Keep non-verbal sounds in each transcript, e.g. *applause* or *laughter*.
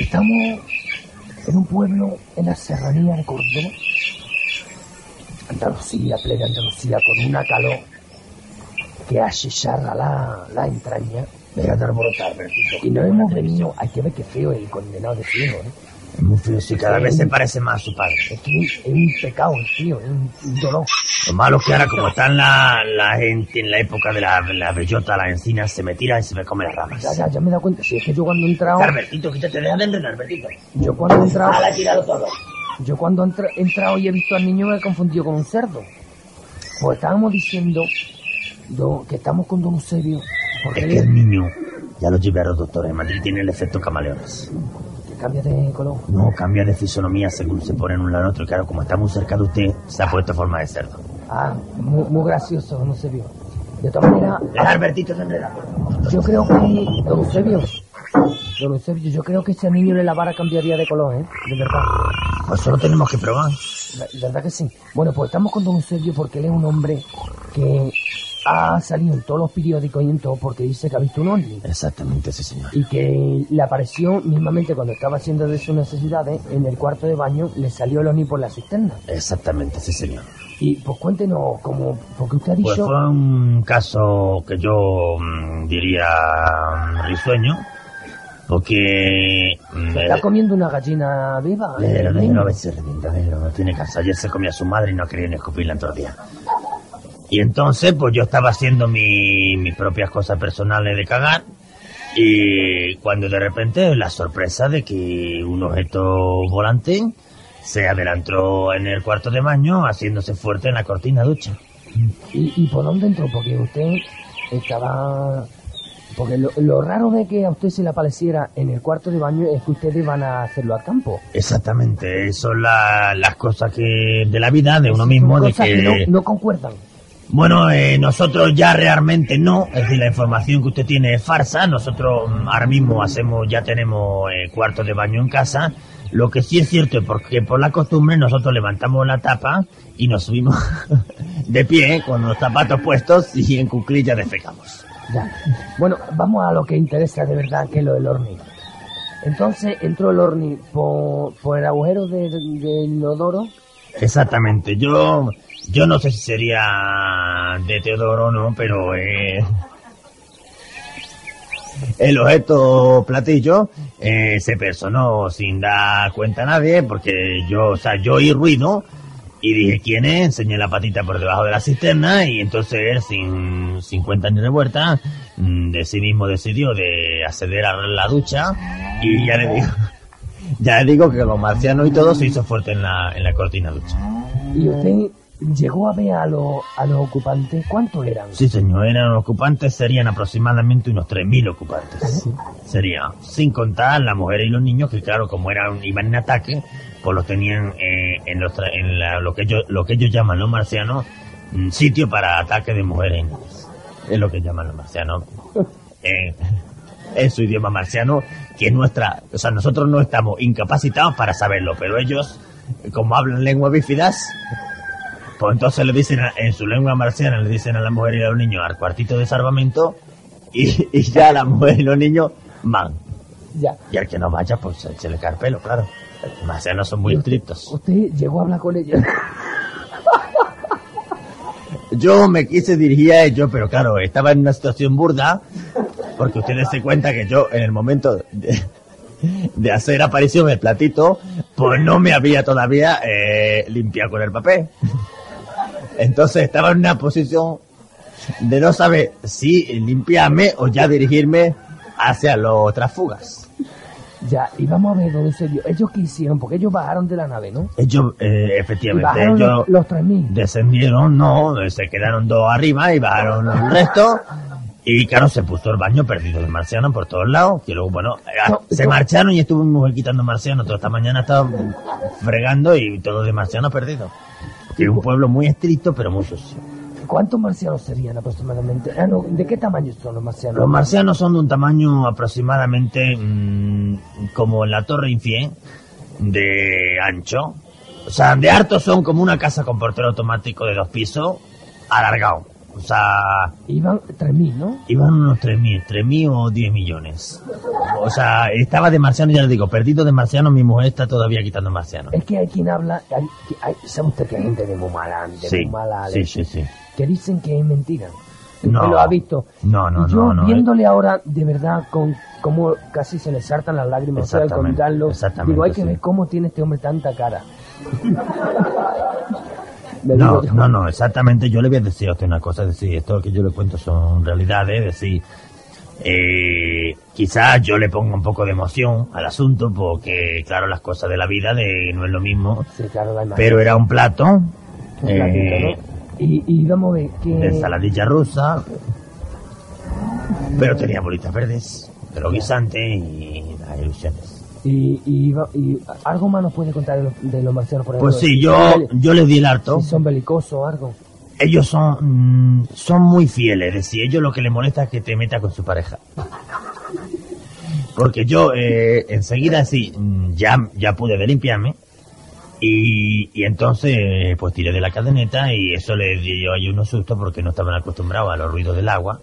Estamos en un pueblo en la serranía de Córdoba, Andalucía, plena Andalucía, con una calor que achicharra la, la entraña. Deja de alborotar. Y no hemos venido, hay que ver qué feo el condenado de ciego, ¿eh? Es muy feo, sí, cada vez se parece más a su padre. Es que es un pecado tío, es un, un dolor. Lo malo es que ahora, como está en la, la gente en la época de la, la bellota, la encina, se me tira y se me come las ramas. Ya, ya, ya me dado cuenta. Si es que yo cuando he entrado, Carbertito, quítate, deja de enredar, Bertito. yo cuando he entrado, Ah, la he tirado todo. yo cuando he entra- he entrado y he visto al niño me he confundido con un cerdo. Pues estábamos diciendo do- que estamos con Don Eusebio, porque Es que el niño, ya lo llevé a los doctores en Madrid, tiene el efecto camaleones. Cambia de color. No, cambia de fisonomía según se pone en un lado otro. Claro, como está muy cerca de usted, se ha puesto forma de cerdo. Ah, muy, muy gracioso, Don Eusebio. De todas maneras, Deja, Albertito, de enredar. yo creo que, Don Eusebio, Don Eusebio, yo creo que ese niño de la vara cambiaría de color, ¿eh? De verdad. Pues solo tenemos que probar. La- ¿Verdad que sí? Bueno, pues estamos con Don Eusebio porque él es un hombre que ha salido en todos los periódicos y en todo porque dice que ha visto un ovni. Exactamente, sí, señor. Y que le apareció mismamente cuando estaba haciendo de sus necesidades en el cuarto de baño, le salió el ovni por la cisterna. Exactamente, sí, señor. Y pues cuéntenos, como, porque usted ha Pues dicho... fue un caso que yo mm, diría mm, risueño, porque... mm, ¿Se está comiendo una gallina viva? Déjelo, el déjelo, a ver si revienta, déjelo, no tiene caso. Ayer se comía a su madre y no quería ni escupirla en todo el día. Y entonces, pues yo estaba haciendo mi- mis propias cosas personales de cagar, y cuando de repente la sorpresa de que un objeto volante se adelantó en el cuarto de baño haciéndose fuerte en la cortina ducha. ¿Y, ¿Y por dónde entró? Porque usted estaba... Porque lo, lo raro de que a usted se le apareciera en el cuarto de baño es que ustedes van a hacerlo al campo. Exactamente, son la- las cosas que de la vida, de uno mismo, Son de cosas que... que no, no concuerdan. Bueno, eh, nosotros ya realmente no, es decir, la información que usted tiene es farsa, nosotros mm, ahora mismo hacemos, ya tenemos eh, cuarto de baño en casa, lo que sí es cierto es porque por la costumbre nosotros levantamos la tapa y nos subimos *laughs* de pie con los zapatos puestos y en cuclillas defecamos. Ya. Bueno, vamos a lo que interesa de verdad, que es lo del horni. Entonces entró el horni por, por el agujero de- de- del inodoro. Exactamente, yo yo no sé si sería de Teodoro o no, pero eh, el objeto platillo eh, se personó sin dar cuenta a nadie, porque yo, o sea, yo oí ruido y dije quién es, enseñé la patita por debajo de la cisterna y entonces él, sin 50 años de vuelta, mm, de sí mismo decidió de acceder a la ducha y ya le digo, ya digo que los marcianos y todo se hizo fuerte en la, en la cortina ducha. Y usted llegó a ver a, los a los ocupantes. ¿Cuántos eran? Sí, señor, eran ocupantes, serían aproximadamente unos 3.000 ocupantes. Sería, sin contar las mujeres y los niños, que claro, como eran, iban en ataque, pues los tenían eh, en, los en la- lo, que ellos, lo que ellos llaman los marcianos, mm, sitio para ataque de mujeres y niños. Es lo que llaman los marcianos. *laughs* Eh, en su idioma marciano, que es nuestra, o sea, nosotros no estamos incapacitados para saberlo, pero ellos, como hablan lenguas bífidas, pues entonces le dicen a- en su lengua marciana, le dicen a la mujer y a los niños al cuartito de salvamento y, y ya la mujer y los niños van. Ya. Y al que no vaya, pues se, se le cae el pelo, claro. Los marcianos son muy estrictos. Usted llegó a hablar con ella. *laughs* Yo me quise dirigir a ellos, pero claro, estaba en una situación burda, porque ustedes se cuenta que yo en el momento de, de hacer aparición el platito, pues no me había todavía eh, limpiado con el papel. Entonces estaba en una posición de no saber si limpiarme o ya dirigirme hacia los transfugas. Ya, y vamos a ver, don Eusebio, ¿ellos qué hicieron? Porque ellos bajaron de la nave, ¿no? Ellos, eh, efectivamente, ellos los, los 3.000. descendieron, no, se quedaron dos arriba y bajaron el resto. Y claro, se puso el baño perdido de marciano por todos lados, que luego, bueno, No, se marcharon y estuvimos quitando marciano. Toda esta mañana estaba fregando y todo de marciano perdido. Que es un pueblo muy estricto, pero muy sucio. ¿Cuántos marcianos serían aproximadamente? Ah, no, ¿De qué tamaño son los marcianos? Los marcianos son de un tamaño aproximadamente mm, como la Torre Infiel de ancho. O sea, de harto son como una casa con portero automático de dos pisos, alargado. O sea, Iban 3.000, ¿no? iban unos 3.000, 3.000 o 10 millones. O sea, estaba de marciano, ya les digo, perdido de marciano, mi mujer está todavía quitando marciano. Es que hay quien habla, hay, hay- ¿sabe usted que hay gente de muy mala, de Sí, muy mala sí, sí, sí. Que dicen que es mentira. ¿Usted No. lo ha visto? No, no, Yo no, no, eh. viéndole ahora, de verdad, con cómo casi se le saltan las lágrimas, o sea, al contarlo, digo, hay que sí. ver cómo tiene este hombre tanta cara. *laughs* No, no, no, exactamente. Yo le voy a decir a usted una cosa, es decir, esto que yo le cuento son realidades, es decir, eh, quizás yo le ponga un poco de emoción al asunto, porque claro, las cosas de la vida de, no es lo mismo, Sí, claro, la imagen. pero era un plato, Un eh, platito, ¿no? Y, y vamos a ver que... de ensaladilla rusa, pero tenía bolitas verdes, de los guisantes y las ilusiones. Y, y, y algo más nos puede contar de los, de los marcianos, por ejemplo. Pues sí, yo, yo les di el harto. Si son belicosos algo. ellos son, mm, son muy fieles, es decir, ellos lo que les molesta es que te metas con su pareja. Porque yo eh, enseguida sí, mm, ya, ya pude de limpiarme y, y entonces pues tiré de la cadeneta y eso les dio ahí unos sustos porque no estaban acostumbrados a los ruidos del agua.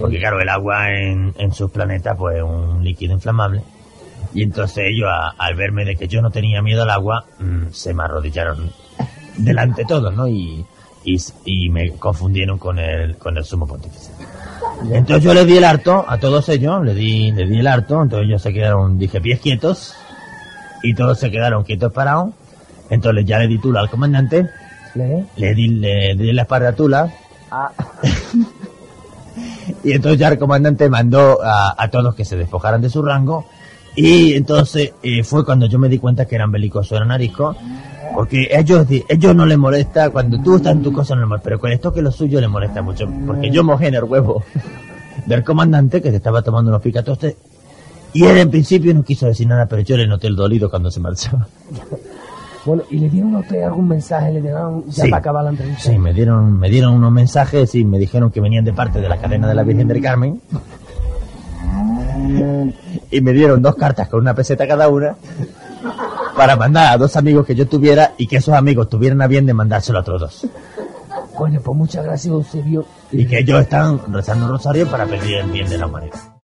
Porque claro, el agua en, en sus planetas pues es un líquido inflamable. Y entonces ellos a- al verme de que yo no tenía miedo al agua, mm, se me arrodillaron delante de todos, ¿no? Y, y, y me confundieron con el, con el sumo pontífice. Entonces yo le di el harto a todos ellos, le di, le di el harto, entonces ellos se quedaron, dije, pies quietos, y todos se quedaron quietos parados. Entonces ya le di tula al comandante, ¿Le? le di, le, di la espalda a tula, Ah, *laughs* Y entonces ya el comandante mandó a, a todos que se despojaran de su rango. Y entonces eh, fue cuando yo me di cuenta que eran belicosos, eran ariscos. Porque ellos, ellos no les molesta, cuando tú estás en tu cosa no les molesta, pero con esto que lo suyo les molesta mucho. Porque yo mojé en el huevo *laughs* del comandante que se estaba tomando unos picatostes. Y él en principio no quiso decir nada, pero yo le noté el dolido cuando se marchaba. *laughs* bueno, ¿y le dieron a usted algún mensaje? ¿Le dieron ya Sí. para acabar la entrevista? Sí, me dieron, me dieron unos mensajes y me dijeron que venían de parte de la cadena de la Virgen del Carmen. Y me dieron dos cartas con una peseta cada una para mandar a dos amigos que yo tuviera y que esos amigos tuvieran a bien de mandárselo a otros dos. Bueno, pues muchas gracias, Eusebio. Y que ellos están rezando un rosario para pedir el bien de la humanidad.